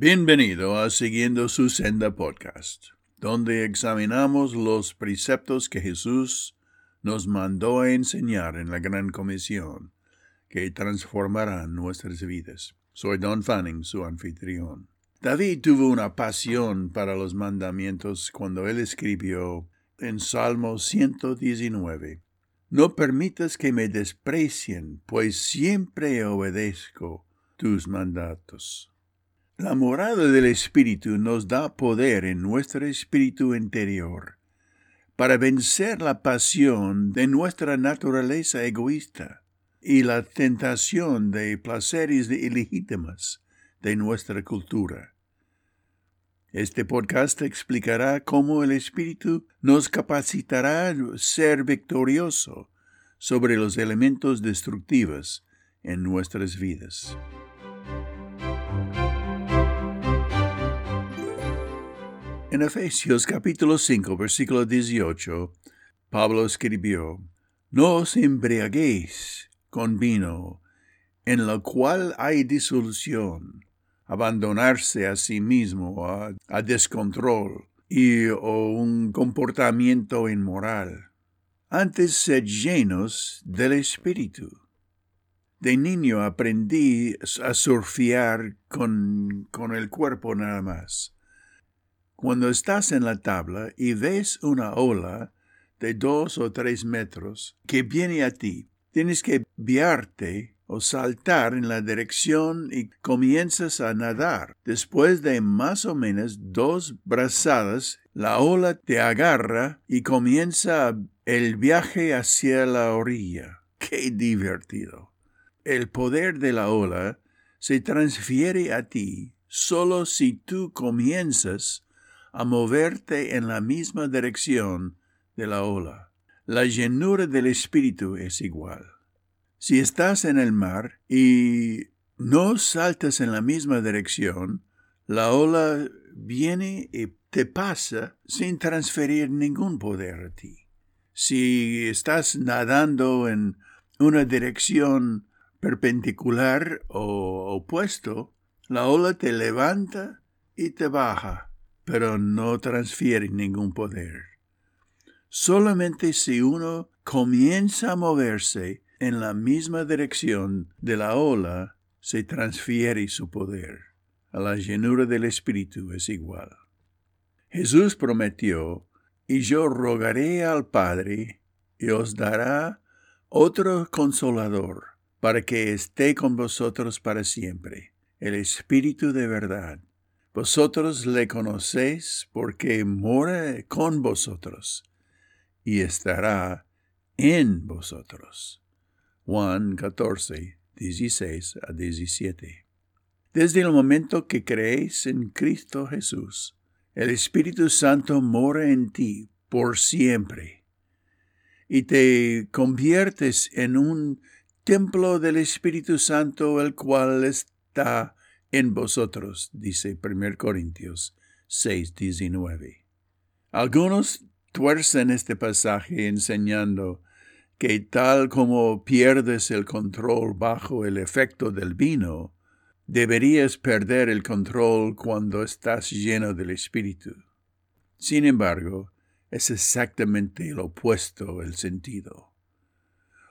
Bienvenido a Siguiendo su Senda Podcast, donde examinamos los preceptos que Jesús nos mandó enseñar en la Gran Comisión, que transformarán nuestras vidas. Soy Don Fanning, su anfitrión. David tuvo una pasión para los mandamientos cuando él escribió en Salmo 119, No permitas que me desprecien, pues siempre obedezco tus mandatos. La morada del Espíritu nos da poder en nuestro espíritu interior para vencer la pasión de nuestra naturaleza egoísta y la tentación de placeres ilegítimas de nuestra cultura. Este podcast explicará cómo el Espíritu nos capacitará a ser victorioso sobre los elementos destructivos en nuestras vidas. En Efesios capítulo 5, versículo 18, Pablo escribió, No os embriaguéis con vino, en lo cual hay disolución, abandonarse a sí mismo a, descontrol y o un comportamiento inmoral. Antes sed llenos del Espíritu. De niño aprendí a surfear con, con el cuerpo nada más cuando estás en la tabla y ves una ola de dos o tres metros que viene a ti, tienes que viarte o saltar en la dirección y comienzas a nadar. Después de más o menos dos brazadas, la ola te agarra y comienza el viaje hacia la orilla. ¡Qué divertido! El poder de la ola se transfiere a ti solo si tú comienzas a moverte en la misma dirección de la ola. La llenura del Espíritu es igual. Si estás en el mar y no saltas en la misma dirección, la ola viene y te pasa sin transferir ningún poder a ti. Si estás nadando en una dirección perpendicular o opuesto, la ola te levanta y te baja pero no transfiere ningún poder. Solamente si uno comienza a moverse en la misma dirección de la ola, se transfiere su poder. A la llenura del Espíritu es igual. Jesús prometió, y yo rogaré al Padre, y os dará otro consolador, para que esté con vosotros para siempre, el Espíritu de verdad vosotros le conocéis porque mora con vosotros y estará en vosotros. Juan 14, 16 a 17. Desde el momento que creéis en Cristo Jesús, el Espíritu Santo mora en ti por siempre y te conviertes en un templo del Espíritu Santo, el cual está en vosotros, dice 1 Corintios 6, 19. Algunos tuercen este pasaje enseñando que tal como pierdes el control bajo el efecto del vino, deberías perder el control cuando estás lleno del Espíritu. Sin embargo, es exactamente lo opuesto el sentido.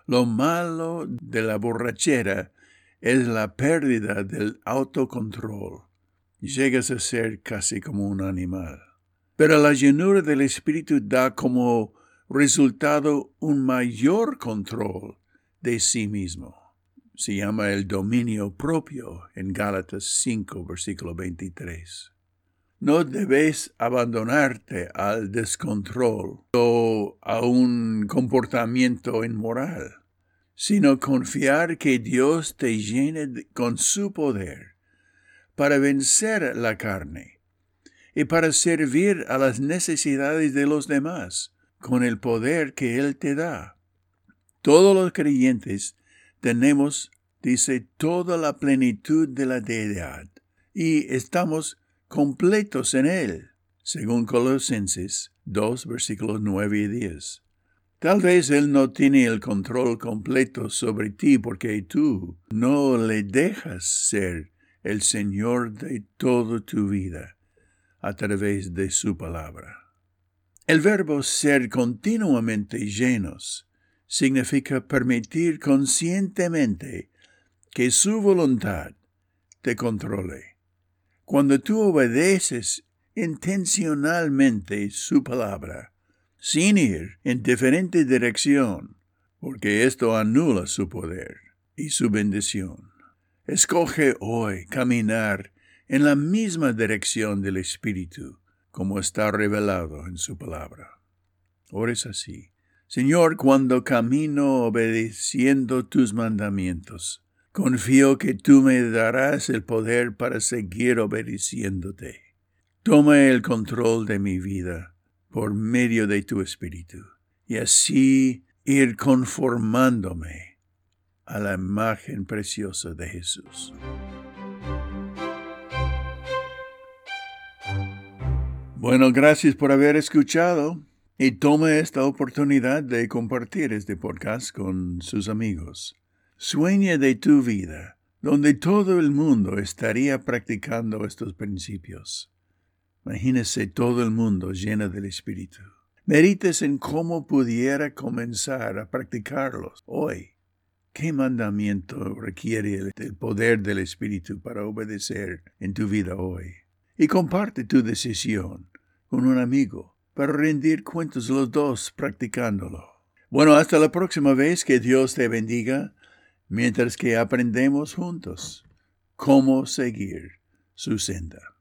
Lo malo de la borrachera es la pérdida del autocontrol. Llegas a ser casi como un animal. Pero la llenura del Espíritu da como resultado un mayor control de sí mismo. Se llama el dominio propio en Gálatas 5, versículo 23. No debes abandonarte al descontrol o a un comportamiento inmoral sino confiar que Dios te llene con su poder para vencer la carne y para servir a las necesidades de los demás con el poder que Él te da. Todos los creyentes tenemos, dice, toda la plenitud de la deidad y estamos completos en Él, según Colosenses 2, versículos 9 y 10. Tal vez Él no tiene el control completo sobre ti porque tú no le dejas ser el Señor de toda tu vida a través de su palabra. El verbo ser continuamente llenos significa permitir conscientemente que su voluntad te controle. Cuando tú obedeces intencionalmente su palabra, sin ir en diferente dirección, porque esto anula su poder y su bendición. Escoge hoy caminar en la misma dirección del Espíritu, como está revelado en su palabra. Ores así. Señor, cuando camino obedeciendo tus mandamientos, confío que tú me darás el poder para seguir obedeciéndote. Toma el control de mi vida por medio de tu Espíritu, y así ir conformándome a la imagen preciosa de Jesús. Bueno, gracias por haber escuchado y tome esta oportunidad de compartir este podcast con sus amigos. Sueña de tu vida, donde todo el mundo estaría practicando estos principios. Imagínese todo el mundo lleno del Espíritu. Medites en cómo pudiera comenzar a practicarlos hoy. ¿Qué mandamiento requiere el poder del Espíritu para obedecer en tu vida hoy? Y comparte tu decisión con un amigo para rendir cuentos los dos practicándolo. Bueno, hasta la próxima vez que Dios te bendiga mientras que aprendemos juntos cómo seguir su senda.